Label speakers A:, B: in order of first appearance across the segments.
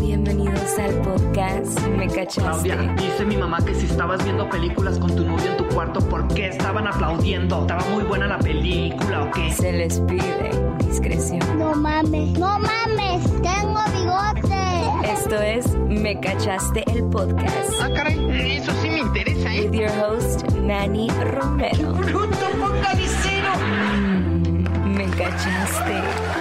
A: Bienvenidos al podcast Me Cachaste.
B: Claudia, dice mi mamá que si estabas viendo películas con tu novio en tu cuarto, ¿por qué estaban aplaudiendo? ¿Estaba muy buena la película o qué?
A: Se les pide discreción.
C: No mames, no mames, tengo bigote.
A: Esto es Me Cachaste el podcast.
D: Ah, caray, eso sí me interesa, ¿eh?
A: With your host, Manny Romero.
B: ¡Bruto!
A: Mm, me cachaste.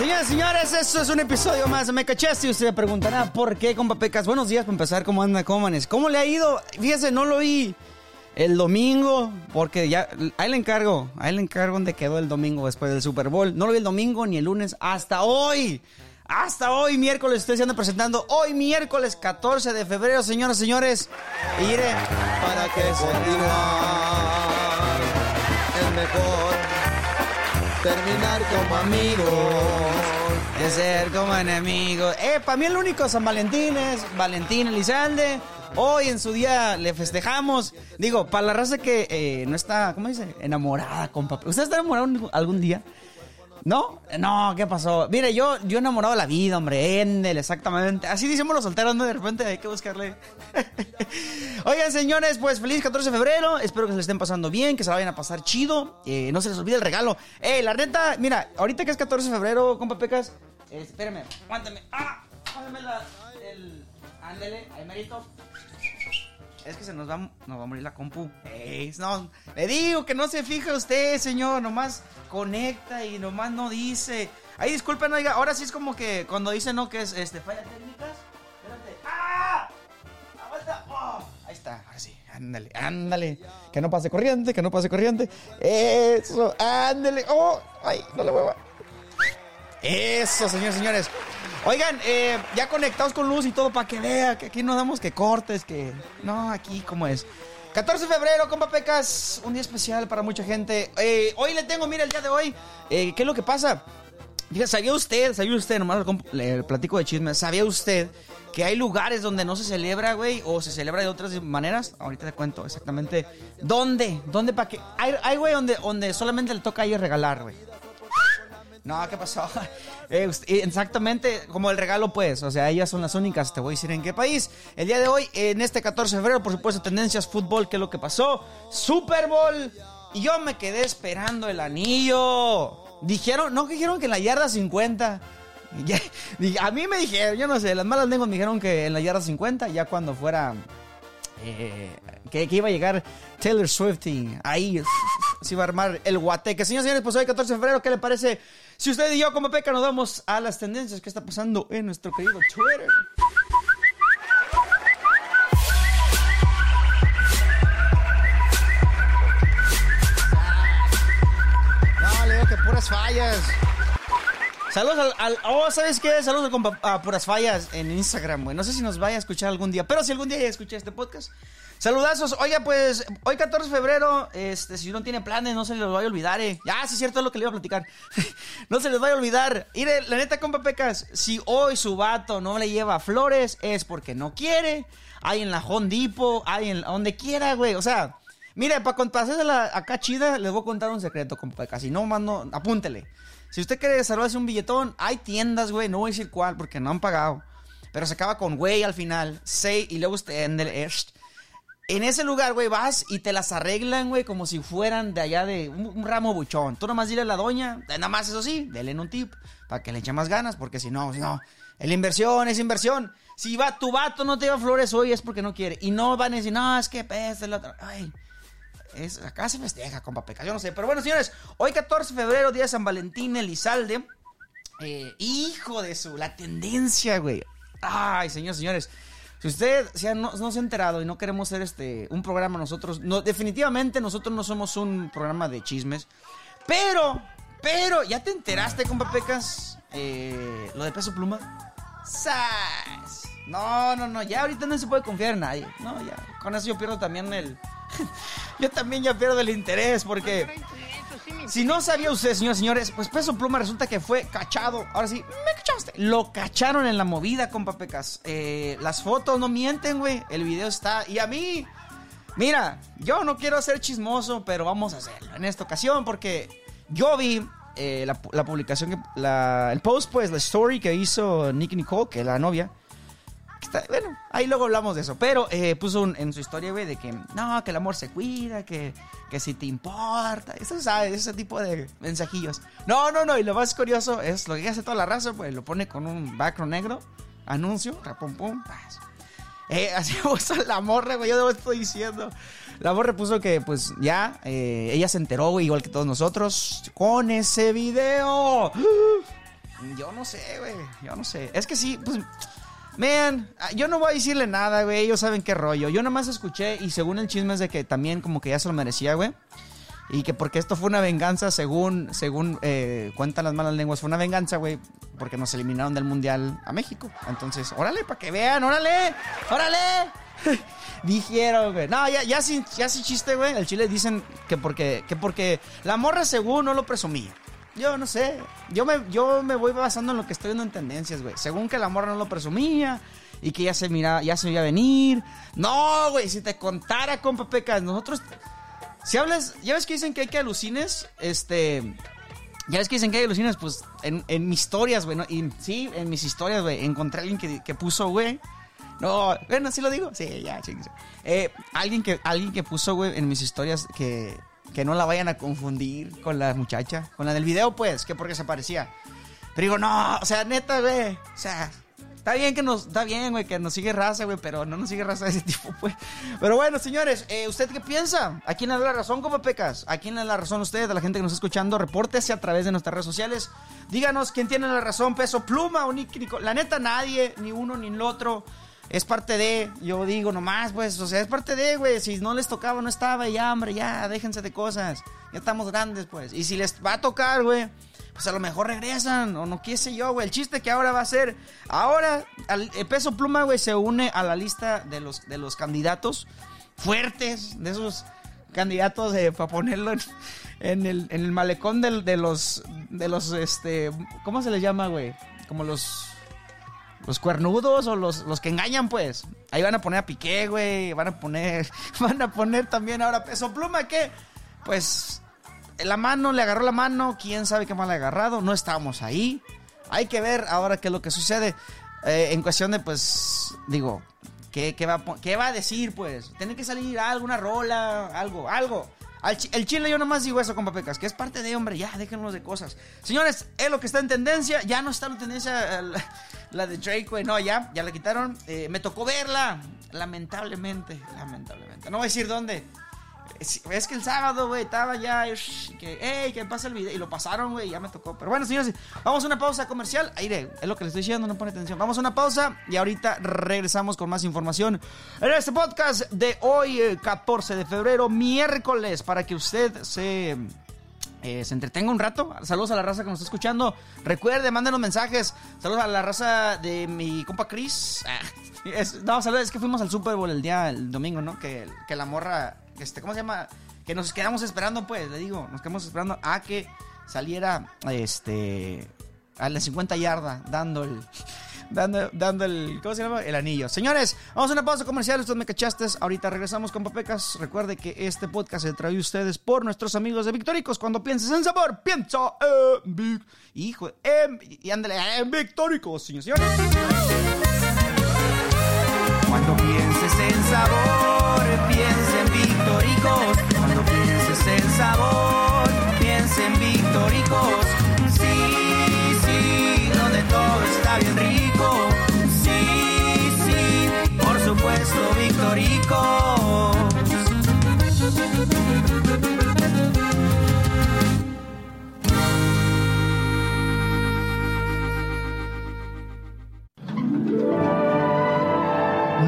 E: Señoras y señores, esto es un episodio más de Me Cachaste y usted se preguntará por qué, compa Pecas. Buenos días para empezar, ¿cómo anda, cómo amanes? ¿Cómo le ha ido? Fíjese, no lo vi el domingo, porque ya, ahí le encargo, ahí le encargo donde quedó el domingo después del Super Bowl. No lo vi el domingo ni el lunes, hasta hoy. Hasta hoy, miércoles, estoy siendo presentando. Hoy, miércoles 14 de febrero, señoras y señores. Iré para que continuar. Es mejor terminar como amigos de ser como enemigos. Eh, para mí el único San Valentín es Valentín Elizalde. Hoy en su día le festejamos. Digo, para la raza que eh, no está, ¿cómo dice? Enamorada con papá. ¿Usted está enamorado algún día? ¿No? No, ¿qué pasó? Mire, yo, yo enamorado de la vida, hombre, Endel, exactamente. Así decimos los solteros, ¿no? De repente hay que buscarle. Oigan, señores, pues feliz 14 de febrero. Espero que se le estén pasando bien, que se la vayan a pasar chido. Eh, no se les olvide el regalo. Eh, la neta, mira, ahorita que es 14 de febrero, compa Pecas, eh, espérame, aguántame. ¡Ah! La, el... Ándele, ahí merito. Es que se nos va, nos va a morir la compu. No, le digo que no se fija usted, señor. Nomás conecta y nomás no dice. Ay, disculpen, oiga, ahora sí es como que cuando dice no, que es este, falla técnicas. Espérate. ¡Ah! ¡Oh! Ahí está, ahora sí. Ándale, ándale. Que no pase corriente, que no pase corriente. Eso, ándale. ¡Oh! ¡Ay, no le mueva! Eso, señores, señores. Oigan, eh, ya conectados con luz y todo para que vea que aquí no damos que cortes, que... No, aquí como es. 14 de febrero, compa Pecas, un día especial para mucha gente. Eh, hoy le tengo, mira, el día de hoy, eh, ¿qué es lo que pasa? Fíjate, ¿sabía usted, sabía usted, nomás le platico de chisme, ¿sabía usted que hay lugares donde no se celebra, güey, o se celebra de otras maneras? Ahorita te cuento exactamente dónde, dónde para que... Hay, güey, donde, donde solamente le toca a regalar, güey. No, ¿qué pasó? Eh, exactamente como el regalo, pues. O sea, ellas son las únicas. Te voy a decir en qué país. El día de hoy, en este 14 de febrero, por supuesto, tendencias fútbol, ¿qué es lo que pasó? Super Bowl. Y yo me quedé esperando el anillo. Dijeron, no, dijeron que en la yarda 50. A mí me dijeron, yo no sé, las malas lenguas me dijeron que en la yarda 50, ya cuando fuera. Eh, que, que, iba a llegar Taylor Swift y ahí se iba a armar el guateque. Señores, señores, pues hoy 14 de febrero, ¿qué le parece? Si usted y yo como peca nos vamos a las tendencias que está pasando en nuestro querido Twitter. No, le digo que puras fallas. Saludos al, al, Oh, ¿sabes qué? Saludos a, a puras fallas en Instagram, güey. No sé si nos vaya a escuchar algún día. Pero si algún día ya escuché este podcast. Saludazos. Oiga, pues, hoy 14 de febrero, este, si no tiene planes, no se les vaya a olvidar, eh. Ya, sí es cierto es lo que le iba a platicar. no se les vaya a olvidar. Mire, la neta, compa Pecas, si hoy su vato no le lleva flores, es porque no quiere. Hay en la Hondipo, hay en donde quiera, güey. O sea, mire, para pasarla acá chida, les voy a contar un secreto, compa Pecas. Si no, mando, apúntele. Si usted quiere salvarse un billetón, hay tiendas, güey, no voy a decir cuál porque no han pagado. Pero se acaba con güey al final, say, y luego usted en el en ese lugar, güey, vas y te las arreglan, güey, como si fueran de allá de un, ramo buchón. Tú nomás dile a la doña, nada más eso sí, denle un tip para que le eche más ganas, porque si no, si no, la inversión es inversión. Si va, tu vato no te lleva flores hoy es porque no quiere. Y no van a decir, no, es que la otra. Ay, es, acá se festeja, compa Peca, yo no sé. Pero bueno, señores, hoy 14 de febrero, día de San Valentín, Elizalde. Eh, hijo de su, la tendencia, güey. Ay, señores, señores. Si usted si no, no, se ha enterado y no queremos ser este un programa nosotros, no, definitivamente nosotros no somos un programa de chismes. Pero, pero, ¿ya te enteraste, compa Pecas? Eh, lo de peso pluma. ¡Sas! No, no, no, ya ahorita no se puede confiar en nadie. No, ya. Con eso yo pierdo también el. Yo también ya pierdo el interés porque. Si no sabía usted, señores señores, pues Peso Pluma resulta que fue cachado. Ahora sí, me cachaste. lo cacharon en la movida, compa Pecas. Eh, las fotos no mienten, güey. El video está. Y a mí, mira, yo no quiero ser chismoso, pero vamos a hacerlo en esta ocasión porque yo vi eh, la, la publicación, que, la- el post, pues, la story que hizo Nicky Nicole, que es la novia. Bueno, ahí luego hablamos de eso. Pero eh, puso un- en su historia, güey, de que no, que el amor se cuida, que, que si te importa. Eso, ¿sabes? Ese tipo de mensajillos. No, no, no. Y lo más curioso es lo que hace toda la raza, pues lo pone con un background negro, anuncio, rapum, pum, paz. Eh, así puso la morra, güey. Yo no estoy diciendo. La morra puso que, pues, ya, eh, ella se enteró, güey, igual que todos nosotros, con ese video. Yo no sé, güey. Yo no sé. Es que sí, pues. Man, yo no voy a decirle nada, güey. Ellos saben qué rollo. Yo nomás escuché y según el chisme es de que también como que ya se lo merecía, güey. Y que porque esto fue una venganza, según, según eh, cuentan las malas lenguas, fue una venganza, güey, porque nos eliminaron del Mundial a México. Entonces, órale, para que vean, órale, órale. Dijeron, güey. No, ya, ya, sin, ya sin chiste, güey. El chile dicen que porque, que porque la morra según no lo presumía. Yo no sé. Yo me, yo me voy basando en lo que estoy viendo en tendencias, güey. Según que la morra no lo presumía y que ya se mira, ya se veía venir. No, güey, si te contara, compa Pecas, nosotros si hablas, ya ves que dicen que hay que alucines, este, ya ves que dicen que hay alucines, pues en, en mis historias, güey, y sí, en mis historias, güey, encontré a alguien que, que puso, güey, no, bueno, sí lo digo, sí, ya. Eh, alguien que, alguien que puso, güey, en mis historias que, que no la vayan a confundir con la muchacha, con la del video, pues, que porque se parecía. Pero digo, no, o sea, neta, güey, o sea, Está bien que nos, está bien, güey, que nos sigue raza, güey, pero no nos sigue raza de ese tipo, pues. Pero bueno, señores, eh, ¿usted qué piensa? ¿A quién le da la razón, como pecas? ¿A quién le da la razón usted? A la gente que nos está escuchando, repórtese a través de nuestras redes sociales. Díganos quién tiene la razón, peso pluma o La neta, nadie, ni uno ni el otro. Es parte de, yo digo nomás, pues, o sea, es parte de, güey. Si no les tocaba, no estaba, ya, hombre, ya, déjense de cosas. Ya estamos grandes, pues. Y si les va a tocar, güey, pues a lo mejor regresan, o no qué sé yo, güey. El chiste que ahora va a ser, ahora el peso pluma, güey, se une a la lista de los, de los candidatos fuertes, de esos candidatos para ponerlo en, el, en el malecón del- de los, de los, este, ¿cómo se les llama, güey? Como los... Los cuernudos o los, los que engañan, pues. Ahí van a poner a Piqué, güey. Van a poner. Van a poner también ahora peso pluma, que. Pues. La mano, le agarró la mano. Quién sabe qué mal ha agarrado. No estábamos ahí. Hay que ver ahora qué es lo que sucede. eh, en cuestión de, pues. Digo. ¿qué, qué va, ¿Qué va a decir, pues? Tiene que salir alguna rola, algo, algo. El chile yo nomás digo eso con papecas, que es parte de hombre, ya, déjenos de cosas. Señores, es lo que está en tendencia, ya no está en tendencia eh, la, de Drake, no, ya, ya la quitaron. Eh, me tocó verla, lamentablemente, lamentablemente. No voy a decir dónde. Es, que el sábado, güey, estaba ya, que, hey, que pasa el video, y lo pasaron, güey, ya me tocó. Pero bueno, señores, vamos a una pausa comercial. Aire, es lo que le estoy diciendo, no pone atención. Vamos a una pausa y ahorita regresamos con más información en este podcast de hoy, eh, 14 de febrero, miércoles, para que usted se eh, se entretenga un rato. Saludos a la raza que nos está escuchando. Recuerde, mándenos mensajes. Saludos a la raza de mi compa Chris. Ah, no, saludos, es que fuimos al Super Bowl el día, el domingo, ¿no? Que, que la morra, este, ¿cómo se llama? Que nos quedamos esperando, pues, le digo, nos quedamos esperando a que saliera, este, a la 50 yarda, dando el... Dando, dando el. ¿Cómo se llama? El anillo. Señores, vamos a una pausa comercial. Usted me cachaste. Ahorita regresamos con Papecas. Recuerde que este podcast se trae a ustedes por nuestros amigos de Victoricos. Cuando pienses en sabor, piensa en Vic. Hijo, en. Y ándale, en Victoricos, señores. Cuando pienses en sabor, piensa en Victoricos. Cuando pienses en sabor, piensa en Victoricos. Sí, sí, donde todo está bien rico. Sí, sí, por supuesto, Victoricos.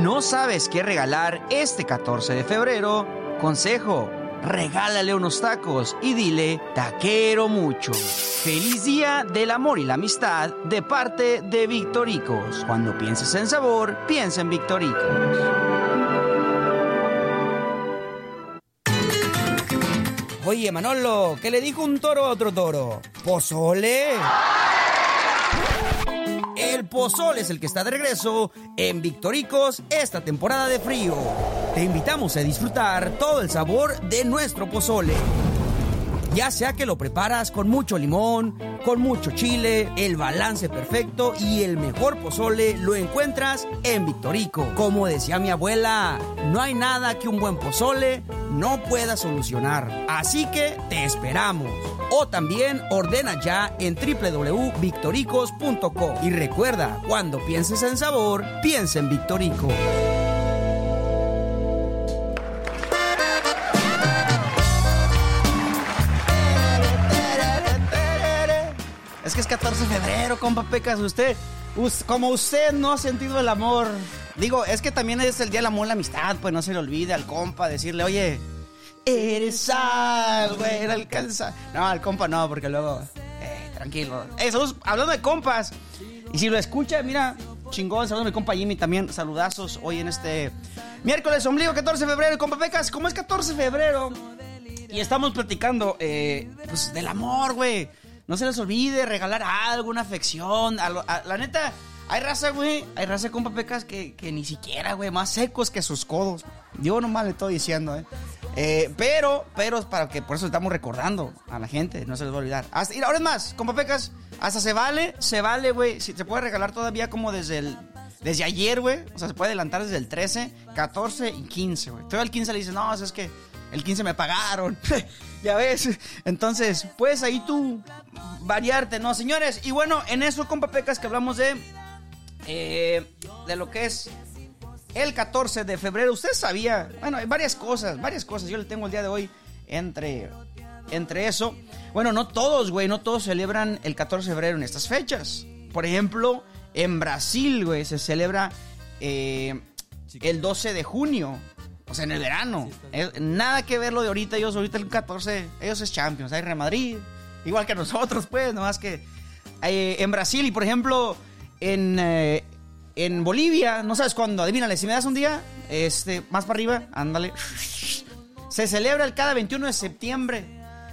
E: ¿No sabes qué regalar este 14 de febrero? Consejo, regálale unos tacos y dile, taquero mucho. Feliz día del amor y la amistad de parte de Victoricos. Cuando pienses en sabor, piensa en Victoricos. Oye, Manolo, ¿qué le dijo un toro a otro toro? ¿Pozole? El pozole es el que está de regreso en Victoricos esta temporada de frío. Te invitamos a disfrutar todo el sabor de nuestro pozole. Ya sea que lo preparas con mucho limón, con mucho chile, el balance perfecto y el mejor pozole lo encuentras en Victorico. Como decía mi abuela, no hay nada que un buen pozole no pueda solucionar. Así que te esperamos. O también ordena ya en www.victoricos.com. Y recuerda, cuando pienses en sabor, piensa en Victorico. 14 de febrero, compa Pecas. Usted, us- como usted no ha sentido el amor. Digo, es que también es el día del amor la amistad, pues no se le olvide al compa decirle, oye, eres era alcanza. No, al compa no, porque luego, eh, tranquilo. Saludos, hablando de compas, y si lo escucha, mira, chingón, saludos a mi compa Jimmy también, saludazos hoy en este miércoles, ombligo, 14 de febrero, compa Pecas. Como es 14 de febrero, y estamos platicando, eh, pues, del amor, güey. No se les olvide regalar algo, una afección. a la neta, hay raza, güey. Hay raza con papecas que, que ni siquiera, güey, más secos que sus codos. Yo nomás le estoy diciendo, eh. Eh, pero, pero es para que por eso estamos recordando a la gente, no se les va a olvidar. Hasta, y ahora es más, con papecas, hasta se vale, se vale, güey. Si se puede regalar todavía como desde el. Desde ayer, güey. O sea, se puede adelantar desde el 13, 14 y 15, güey. Todavía el 15 le dice, no, o sea, es que el 15 me pagaron. ya ves. Entonces, puedes ahí tú variarte, ¿no, señores? Y bueno, en eso, compa Pecas, que hablamos de. eh, de lo que es el 14 de febrero. Usted sabía. Bueno, hay varias cosas, varias cosas. Yo le tengo el día de hoy entre. Entre eso. Bueno, no todos, güey. No todos celebran el 14 de febrero en estas fechas. Por ejemplo, en Brasil, güey, se celebra eh, el 12 de junio. O sea, en el verano. Es- nada que ver lo de ahorita. Ellos ahorita el 14, ellos es Champions. Hay Real Madrid. Igual que nosotros, pues. Nomás que eh, en Brasil y, por ejemplo, en, eh, en Bolivia, no sabes cuándo. Adivínale, si me das un día, este, más para arriba, ándale. Se celebra el cada 21 de septiembre.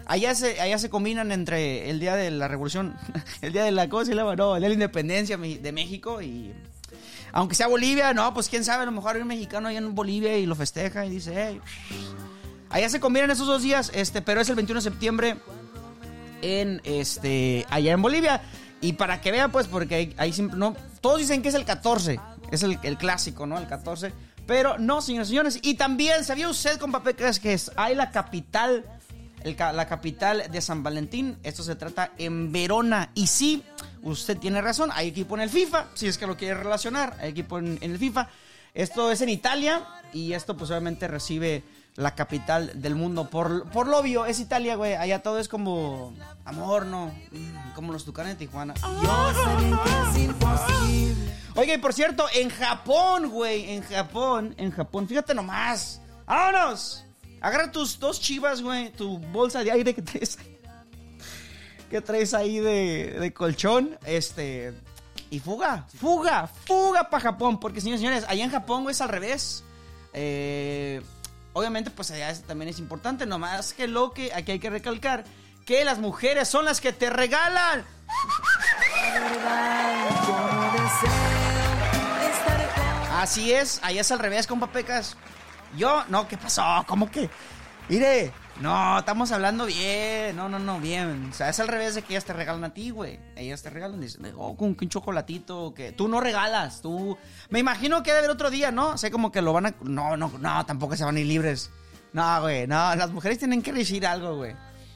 E: Allá se, allá se combinan entre el día de la revolución, el día de la cosa y la no, el día de la independencia de México y aunque sea Bolivia, no, pues quién sabe, a lo mejor hay un mexicano allá en Bolivia y lo festeja y dice, allá se combinan esos dos días, este, pero es el 21 de septiembre en este allá en Bolivia. Y para que vean pues porque ahí, siempre no todos dicen que es el 14 es el, clásico no el 14 pero no señores y señores. Y también sabía usted con papecas que es hay la capital el la capital de San Valentín esto se trata en Verona. Y sí usted tiene razón hay equipo en el FIFA si es que lo quiere relacionar hay equipo en, en el FIFA esto es en Italia y esto pues obviamente recibe la capital del mundo. Por, por lo obvio, es Italia, güey. Allá todo es como amor, ¿no? Mm, Como los tucanes de Tijuana. Oiga, y por cierto, en Japón, güey. En Japón, en Japón. Fíjate nomás. ¡Vámonos! Agarra tus dos chivas, güey. Tu bolsa de aire que traes que traes ahí de, de colchón. Este. Y fuga, fuga, fuga para Japón. Porque, señores señores, allá en Japón, es al revés. Eh, obviamente, pues allá también es importante. Nomás que lo que aquí hay que recalcar: que las mujeres son las que te regalan. Así es, allá es al revés, compa Pecas. Yo, no, ¿qué pasó? ¿Cómo que? Mire, no, estamos hablando bien, no, no, no, bien. O sea, es al revés de que ellas te regalan a ti, güey. Ellas te regalan, dicen, oh, con un chocolatito, que tú no regalas, tú... Me imagino que debe haber otro día, ¿no? Sea, como que lo van a... No, no, no, tampoco se van a ir libres. No, güey, no, las mujeres tienen que decir algo, güey.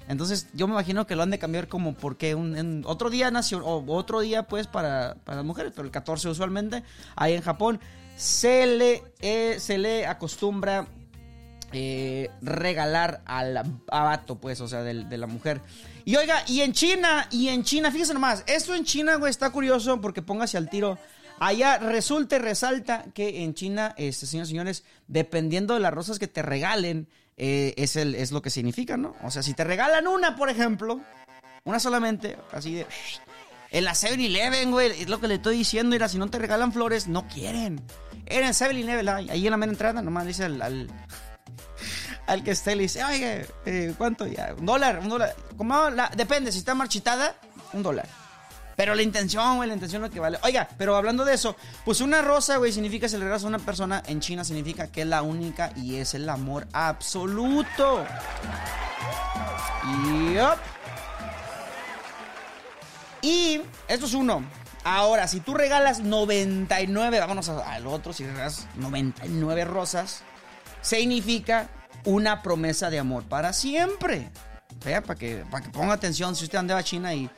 E: Entonces, yo me imagino que lo han de cambiar como porque un, otro día nació, o otro día, pues, para, para las mujeres, pero el 14 usualmente, ahí en Japón, se le, eh, se le acostumbra eh, regalar al abato, pues, o sea, de, la mujer. Y oiga, y en China, y en China, fíjese nomás, esto en China, güey, está curioso porque póngase al tiro. Allá resulta y resalta que en China, este, señores señores, dependiendo de las rosas que te regalen, eh, es, el, es lo que significa, ¿no? O sea, si te regalan una, por ejemplo, una solamente, así de... En la 7-Eleven, güey, es lo que le estoy diciendo. Mira, si no te regalan flores, no quieren. Era en 7-Eleven, ahí ahí en la mera entrada, nomás dice al, al que esté, le dice, oye, eh, ¿cuánto ya? Un dólar, un dólar. Como la- depende, si está marchitada, un dólar. Pero la intención, güey, la intención es lo que vale. Oiga, pero hablando de eso, pues una rosa, güey, significa si le regalas a una persona en China, significa que es la única y es el amor absoluto. Yup. Y esto es uno. Ahora, si tú regalas 99, vámonos al otro, si regalas 99 rosas, significa una promesa de amor para siempre. Vea, para que, para que ponga atención, si usted anda a China y,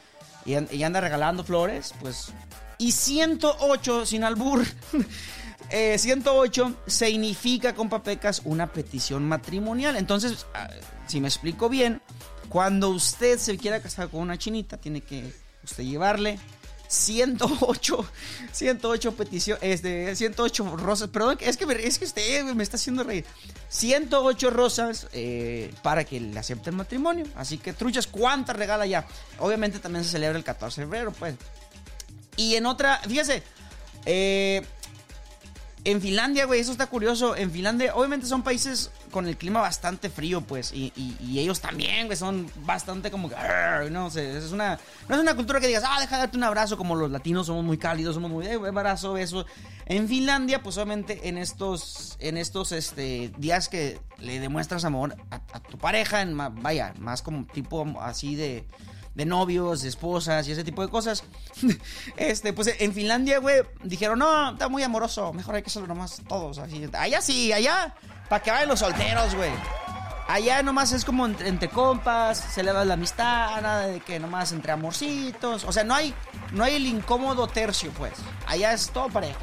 E: y an- y anda regalando flores, pues... Y 108, sin albur, eh, 108 significa, compa Pecas, una petición matrimonial. Entonces, ah, si me explico bien, cuando usted se quiera casar con una chinita, tiene que usted llevarle 108, 108 peticiones, este, 108 rosas, perdón, es que, es que usted me está haciendo reír. 108 rosas eh, para que le acepte el matrimonio. Así que, truchas, ¿cuántas regala ya? Obviamente también se celebra el 14 de febrero, pues. Y en otra, fíjese, eh, en Finlandia, güey, eso está curioso. En Finlandia, obviamente son países con el clima bastante frío, pues. Y, y- ellos también, güey, son bastante como que. No sé, es una. No es una cultura que digas, ah, deja de darte un abrazo. Como los latinos somos muy cálidos, somos muy. Eh, abrazo, beso. En Finlandia, pues obviamente en estos. En estos este, días que le demuestras amor a, a tu pareja, en vaya, más como tipo así de de novios, de esposas y ese tipo de cosas. este, pues en Finlandia, güey, dijeron, no, está muy amoroso, mejor hay que hacerlo nomás todos. Allá sí, allá, para que vayan los solteros, güey. Allá nomás es como entre, compas, celebra la amistad, nada de que nomás entre amorcitos. O sea, no hay, no hay el incómodo tercio, pues. Allá es todo parejo.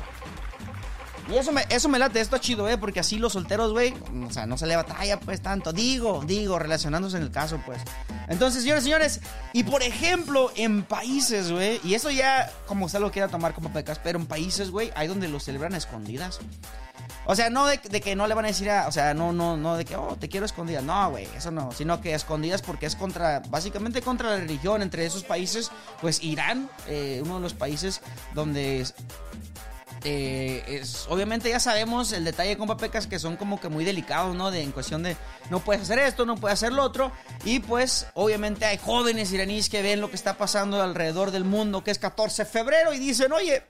E: Y eso me, eso me late, esto es chido, ¿eh? Porque así los solteros, güey, o sea, no se le batalla, pues, tanto. Digo, digo, relacionándose en el caso, pues. Entonces, señores, señores, y por ejemplo, en países, güey, y eso ya, como usted lo quiera tomar como pecas, pero en países, güey, hay donde lo celebran a escondidas. O sea, no de, que no le van a decir a, o sea, no, no, no de que, oh, te quiero escondidas. No, güey, eso no. Sino que escondidas porque es contra, básicamente contra la religión. Entre esos países, pues Irán, eh, uno de los países donde eh, es, obviamente ya sabemos el detalle con papecas que son como que muy delicados, ¿no? De, en cuestión de no puedes hacer esto, no puedes hacer lo otro. Y pues obviamente hay jóvenes iraníes que ven lo que está pasando alrededor del mundo, que es 14 de febrero, y dicen, oye,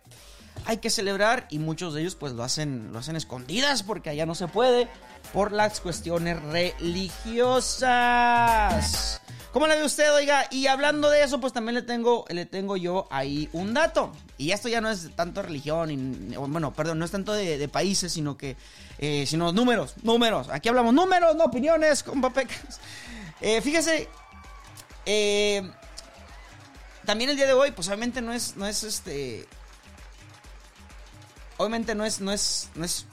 E: hay que celebrar. Y muchos de ellos pues lo hacen, lo hacen escondidas porque allá no se puede por las cuestiones religiosas. ¿Cómo la ve usted, oiga? Y hablando de eso, pues también le tengo, le tengo yo ahí un dato. Y esto ya no es tanto religión, y- bueno, perdón, no es tanto de, países, sino que, eh, sino números, números. Aquí hablamos números, no opiniones, con papecas. Eh, fíjese, eh, también el día de hoy, pues obviamente no es, no es este, obviamente no es, no es, no es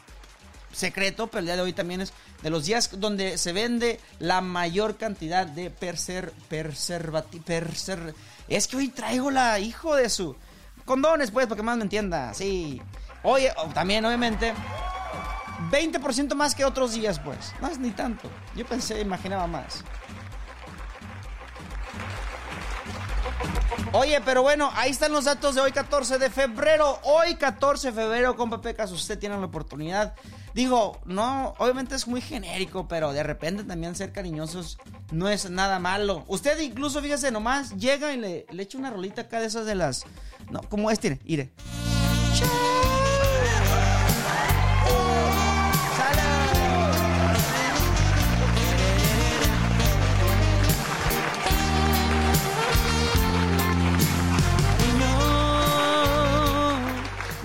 E: secreto, pero el día de hoy también es de los días donde se vende la mayor cantidad de perser, perservati, perser, es que hoy traigo la hijo de su condones, pues, para que más me entienda, sí. Oye, oh, también, obviamente, 20% más que otros días, pues, no es ni tanto. Yo pensé, imaginaba más. Oye, pero bueno, ahí están los datos de hoy 14 de febrero. Hoy 14 de febrero, compa Pecas, usted tiene la oportunidad. Digo, no, obviamente es muy genérico, pero de repente también ser cariñosos no es nada malo. Usted incluso, fíjese, nomás llega y le, le echa una rolita acá de esas de las... No, como este, mire.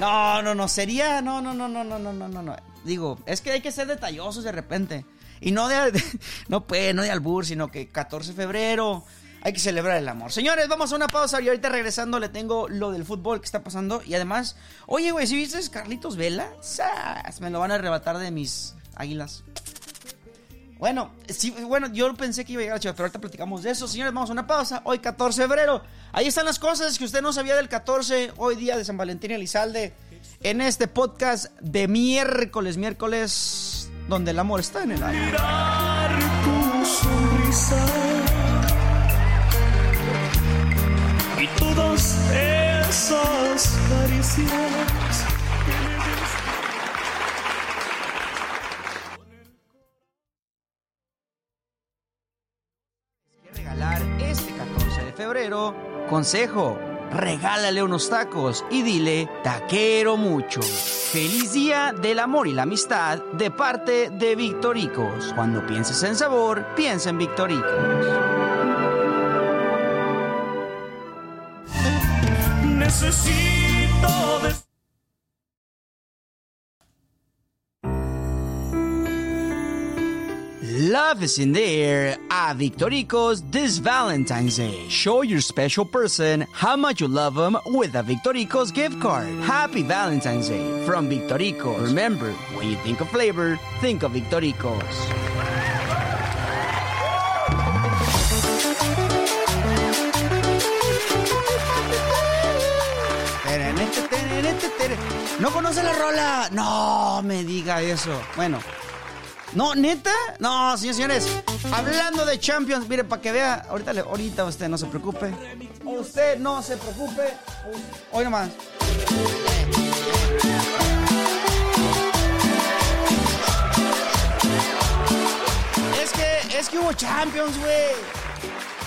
E: No, no, no, sería, no, no, no, no, no, no, no, no. Digo, es que hay que ser detallosos de repente. Y no de, no pues, no de albur, sino que 14 de febrero hay que celebrar el amor. Señores, vamos a una pausa y ahorita regresando le tengo lo del fútbol que está pasando. Y además, oye, güey, si viste Carlitos Vela, ¡zas! me lo van a arrebatar de mis águilas. Bueno, bueno, yo pensé que iba a llegar, Chivas, pero ahorita platicamos de eso. Señores, vamos a una pausa. Hoy 14 de febrero. Ahí están las cosas que usted no sabía del 14, hoy día de San Valentín y Elizalde. En este podcast de miércoles, miércoles, donde el amor está en el aire.
F: tu sonrisa y todas esas caricias
E: que regalar 14 de febrero. Consejo, regálale unos tacos y dile, taquero mucho. Feliz día del amor y la amistad de parte de Victoricos. Cuando pienses en sabor, piensa en Victoricos.
F: Necesito
E: Love in the air at Victoricos this Valentine's Day. Show your special person how much you love them with a Victoricos gift card. Happy Valentine's Day from Victoricos. Remember, when you think of flavor, think of Victoricos. ¿No conoce la rola? No me diga eso. Bueno, no, neta. No, señores, señores. Hablando de Champions, mire, para que vea, ahorita, ahorita usted no se preocupe. Usted no se preocupe. Hoy nomás. Es que, es que hubo Champions, güey.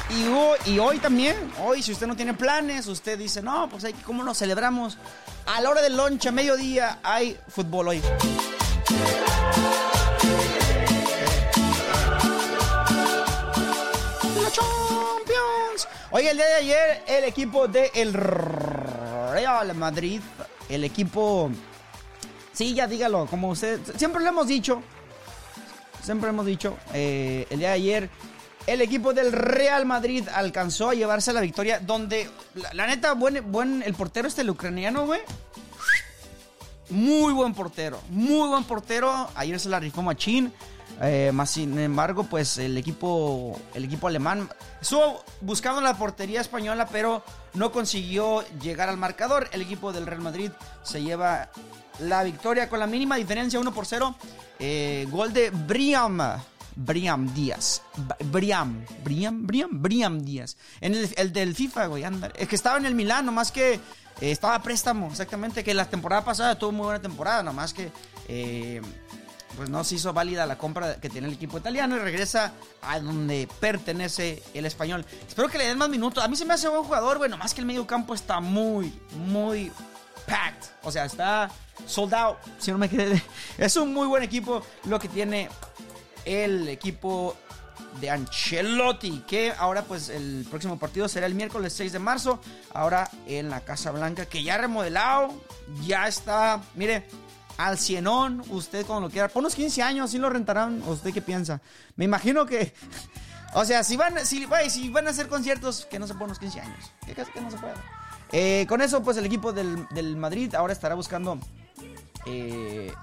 E: Y, hubo- y hoy también, hoy si usted no tiene planes, usted dice, no, pues hay, que- ¿cómo lo celebramos? A la hora del lunch, a mediodía, hay fútbol hoy. Oye, el día de ayer el equipo de el Real Madrid, el equipo... Sí, ya dígalo, como usted... Siempre lo hemos dicho. Siempre hemos dicho. eh, el día de ayer el equipo del Real Madrid alcanzó a llevarse la victoria donde... La, la neta, buen, buen... El portero este, el ucraniano, güey. Muy buen portero, muy buen portero. Ayer se la rifó Machín. Eh, más sin embargo, pues el equipo, el equipo alemán estuvo buscando la portería española, pero no consiguió llegar al marcador. El equipo del Real Madrid se lleva la victoria con la mínima diferencia, 1 por 0. Eh, gol de Briam. Briam Díaz. Briam. Briam, Briam, Briam Díaz. En el, el del FIFA, güey. Es que estaba en el Milán, nomás que eh, estaba a préstamo, exactamente. Que la temporada pasada tuvo muy buena temporada, nomás que. Pues no se hizo válida la compra que tiene el equipo italiano y regresa a donde pertenece el español. Espero que le den más minutos. A mí se me hace buen jugador, bueno, más que el medio campo está muy, muy packed. O sea, está sold out, si no me quedé. Es un muy buen equipo lo que tiene el equipo de Ancelotti, que ahora pues el próximo partido será el miércoles 6 de marzo, ahora en la Casa Blanca, que ya remodelado, ya está, mire, al cienón, usted cuando lo quiera, por unos 15 años, ¿sí lo rentarán? ¿O ¿Usted qué piensa? Me imagino que, o sea, si van, si, si van a hacer conciertos, que no se por unos 15 años, que que no se puede. Eh, con eso, pues el equipo del, del Madrid ahora estará buscando... eh,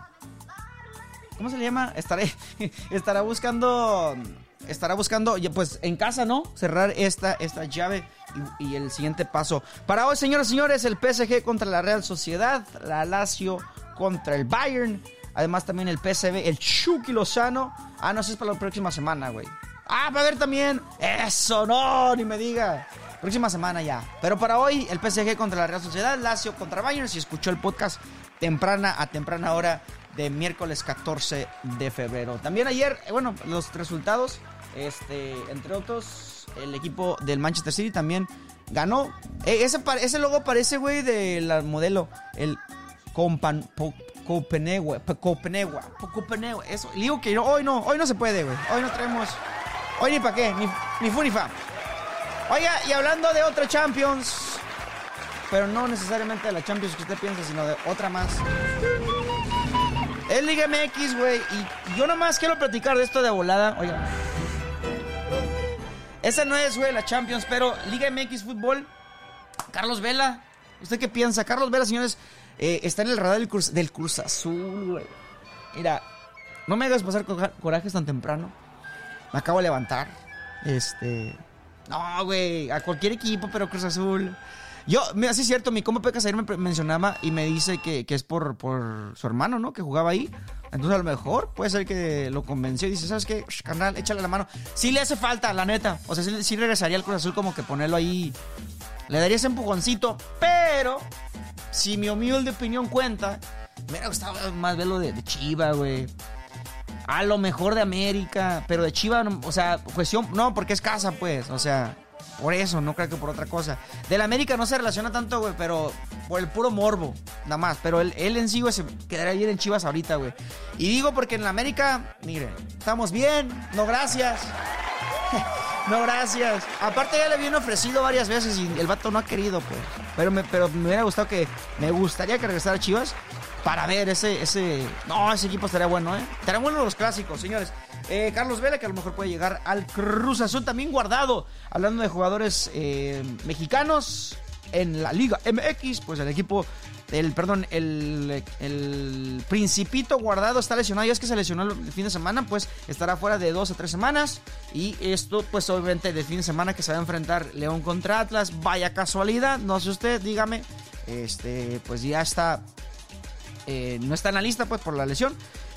E: ¿Cómo se le llama? Estaré, estará buscando. Estará buscando, pues en casa, ¿no? Cerrar esta, esta llave y, y el siguiente paso. Para hoy, señoras y señores, el PSG contra la Real Sociedad, la Lazio contra el Bayern. Además, también el PSV, el Chucky Lozano. Ah, no, eso es para la próxima semana, güey. Ah, va a haber también. Eso, no, ni me diga. Próxima semana ya. Pero para hoy, el PSG contra la Real Sociedad, Lazio contra Bayern. Si escuchó el podcast temprana a temprana hora de miércoles 14 de febrero. También ayer, eh, bueno, los resultados, este, entre otros, el equipo del Manchester City también ganó. Eh, ese, ese logo parece, güey, de la modelo, el Compan, Po- Copenhague, eso. Le digo que hoy no, hoy no se puede, güey. Hoy no traemos, hoy ni para qué, ni, ni. Oiga, y hablando de otra Champions, pero no necesariamente de la Champions que usted piensa, sino de otra más. Es Liga MX, güey. Y yo nomás quiero platicar de esto de volada. Oiga. Esa no es, güey, la Champions, pero Liga MX Fútbol. Carlos Vela. ¿Usted qué piensa? Carlos Vela, señores, eh, está en el radar del Cruz, del Cruz Azul, güey. Mira, no me hagas pasar corajes tan temprano. Me acabo de levantar. Este. No, güey, a cualquier equipo, pero Cruz Azul. Yo, mira, sí es cierto, mi compa Pecas ayer me mencionaba y me dice que, que es por, por su hermano, ¿no? Que jugaba ahí. Entonces a lo mejor puede ser que lo convenció y dice, ¿sabes qué? Shh, carnal, échale la mano. Sí le hace falta, la neta. O sea, sí, sí regresaría al Cruz Azul como que ponerlo ahí. Le daría ese empujoncito, pero si mi humilde opinión cuenta, me hubiera gustado más verlo de, de Chiva, güey. A lo mejor de América, pero de Chiva, o sea, cuestión, no, porque es casa, pues, o sea, Por eso, no creo que por otra cosa. Del América no se relaciona tanto, güey, pero por el puro morbo, nada más. Pero él, él en sí, güey, se quedaría bien en Chivas ahorita, güey. Y digo porque en la América, miren, estamos bien, no gracias. No, gracias. Aparte ya le habían ofrecido varias veces y el vato no ha querido, pues. Pero me, pero me hubiera gustado que... Me gustaría que regresara a Chivas para ver ese... ese no, ese equipo estaría bueno, ¿eh? Estarían buenos los clásicos, señores. Eh, Carlos Vela, que a lo mejor puede llegar al Cruz Azul, también guardado. Hablando de jugadores eh, mexicanos en la Liga MX, pues el equipo el, perdón, el, el Principito guardado está lesionado. Ya es que se lesionó el fin de semana, pues estará fuera de dos a tres semanas. Y esto, pues obviamente, de fin de semana que se va a enfrentar León contra Atlas. Vaya casualidad, no sé usted, dígame. Este, pues ya está. eh, no está en la lista, pues por la lesión.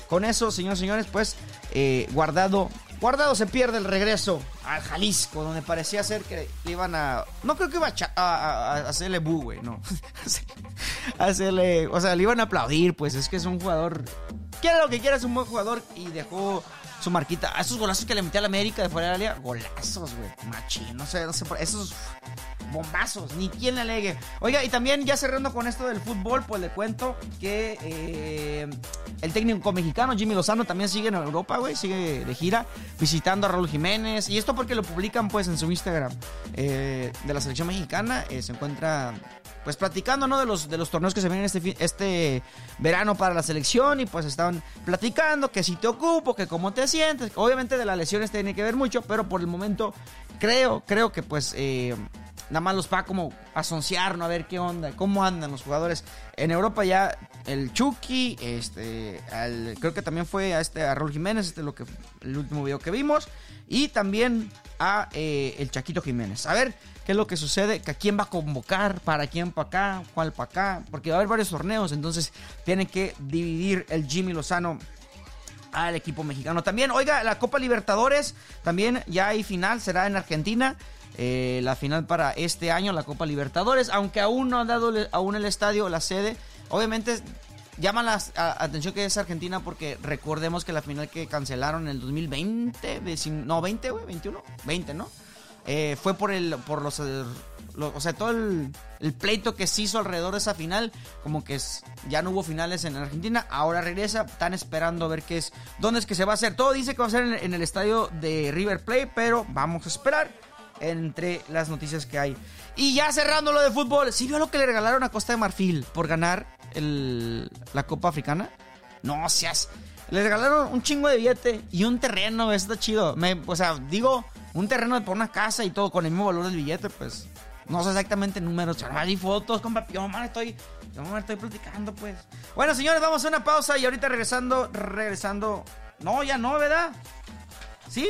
E: Con eso, señores, señores, pues eh, guardado. Guardado se pierde el regreso al Jalisco, donde parecía ser que le iban a. No creo que iba a, hacerle bu, güey, no. hacerle. O sea, le iban a aplaudir, pues es que es un jugador. Quiera lo que quiera, es un buen jugador y dejó su marquita. A esos golazos que le metió a la América de fuera del área, golazos, güey. Machín, no sé, no sé, esos bombazos, ni quien le alegue. Oiga, y también ya cerrando con esto del fútbol, pues le cuento que eh, el técnico mexicano Jimmy Lozano también sigue en Europa, güey, sigue de gira, visitando a Raúl Jiménez. Y esto porque lo publican pues en su Instagram eh, de la selección mexicana. eh, se encuentra pues platicando, ¿no? De los, de los torneos que se vienen este, este verano para la selección y pues estaban platicando que si te ocupo, que cómo te sientes. Obviamente de las lesiones tiene que ver mucho, pero por el momento creo, creo que pues eh, nada más los va como a sonciar, ¿no? A ver qué onda, cómo andan los jugadores. En Europa ya el Chucky, este, creo que también fue a este a Raúl Jiménez, este es lo que el último video que vimos, y también a eh, el Chaquito Jiménez. A ver qué es lo que sucede, a quién va a convocar, para quién para acá, cuál para acá, porque va a haber varios torneos, entonces tienen que dividir el Jimmy Lozano al equipo mexicano. También, oiga, la Copa Libertadores, también ya hay final, será en Argentina. eh, la final para este año, la Copa Libertadores, aunque aún no ha dado aún el estadio, la sede. Obviamente llama la atención que es Argentina porque recordemos que la final que cancelaron en el 2020, veci- no, 20, güey, 21, 20, ¿no? Eh, fue por el por los, eh, o sea todo el, el pleito que se hizo alrededor de esa final como que es, ya no hubo finales en Argentina ahora regresa están esperando a ver qué es dónde es que se va a hacer. Todo dice que va a ser en, el estadio de River Plate pero vamos a esperar entre las noticias que hay. Y ya cerrando lo de fútbol ¿sí vio lo que le regalaron a Costa de Marfil por ganar el- la Copa Africana no seas le regalaron un chingo de billete y un terreno, está chido. O sea, digo, un terreno por una casa y todo con el mismo valor del billete, pues. No sé exactamente números, chaval, y fotos, compa. Yo, estoy, estoy platicando, pues. Bueno, señores, vamos a una pausa y ahorita regresando, regresando. No, ya no, ¿verdad? ¿Sí?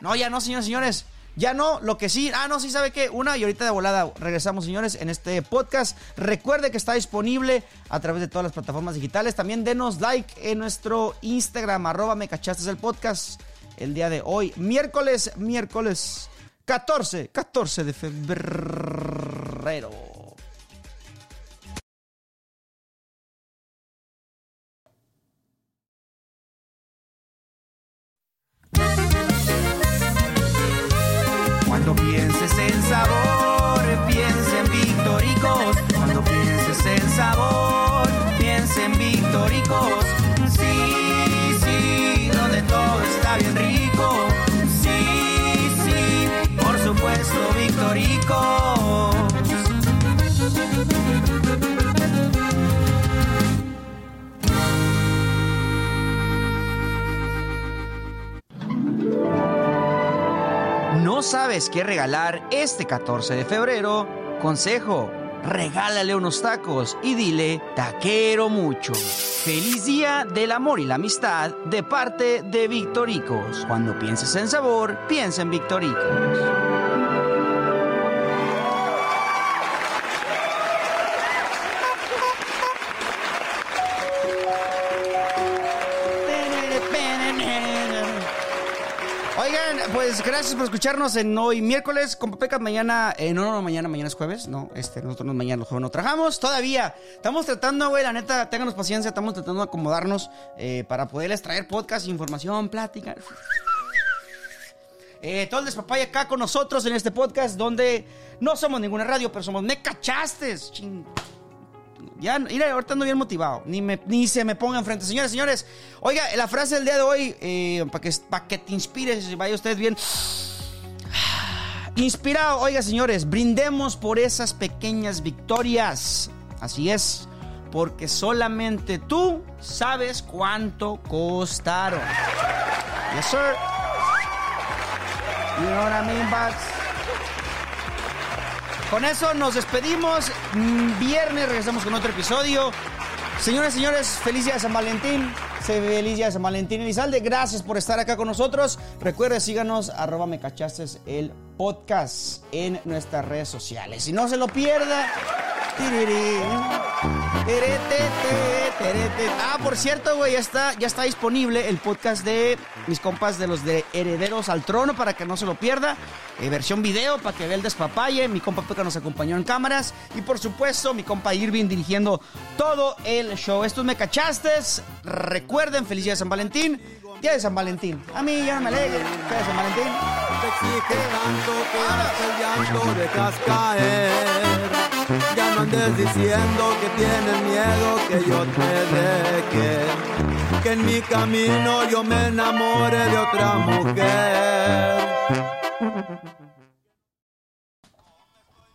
E: No, ya no, señores, señores. Ya no, lo que sí, ah, no, sí sabe que una y ahorita de volada regresamos, señores, en este podcast. Recuerde que está disponible a través de todas las plataformas digitales. También denos like en nuestro Instagram, arroba me cachaste el podcast. El día de hoy, miércoles, miércoles 14, 14 de febrero. Cuando pienses en sabor, sabes qué regalar este 14 de febrero? Consejo, regálale unos tacos y dile, taquero mucho. Feliz día del amor y la amistad de parte de Victoricos. Cuando pienses en sabor, piensa en Victoricos. Oigan, pues gracias por escucharnos en hoy miércoles con Peca. Mañana, eh, no, no, mañana, mañana es jueves. No, este, nosotros no, mañana los jueves no trabajamos. Todavía estamos tratando, güey, la neta, ténganos paciencia. Estamos tratando de acomodarnos eh, para poderles traer podcast, información, plática. Eh, todo el despapalle acá con nosotros en este podcast donde no somos ninguna radio, pero somos Me Cachastes. Ching. Ya, mira, ahorita ando bien motivado. Ni, me- ni se me ponga enfrente. Señores, señores. Oiga, la frase del día de hoy, para que, pa' que te inspires y vaya usted bien. Inspirado, oiga, señores, brindemos por esas pequeñas victorias. Así es, porque solamente tú sabes cuánto costaron. Yes, sir. You know what I mean, Bugs? Con eso nos despedimos. Mm, Viernes regresamos con otro episodio. Señoras y señores, feliz día de San Valentín. Feliz día de San Valentín Elizalde. Gracias por estar acá con nosotros. Recuerde, síganos, arroba me cachastes el podcast en nuestras redes sociales. Y no se lo pierda. Tirirí. Ah, por cierto, güey, ya está, ya está disponible el podcast de mis compas de los de Herederos al Trono para que no se lo pierda. Eh, versión video para que vea el despapalle. Mi compa Peca nos acompañó en cámaras. Y por supuesto, mi compa Irving dirigiendo todo el show. Estos me cachastes. Recuerden, feliz día de San Valentín. Día de San Valentín. A mí ya me alegre. Día de San Valentín.
G: Te exige tanto que el llanto dejas caer. No andes diciendo que tienes miedo que yo te deje. Que en mi camino yo me enamore de otra mujer.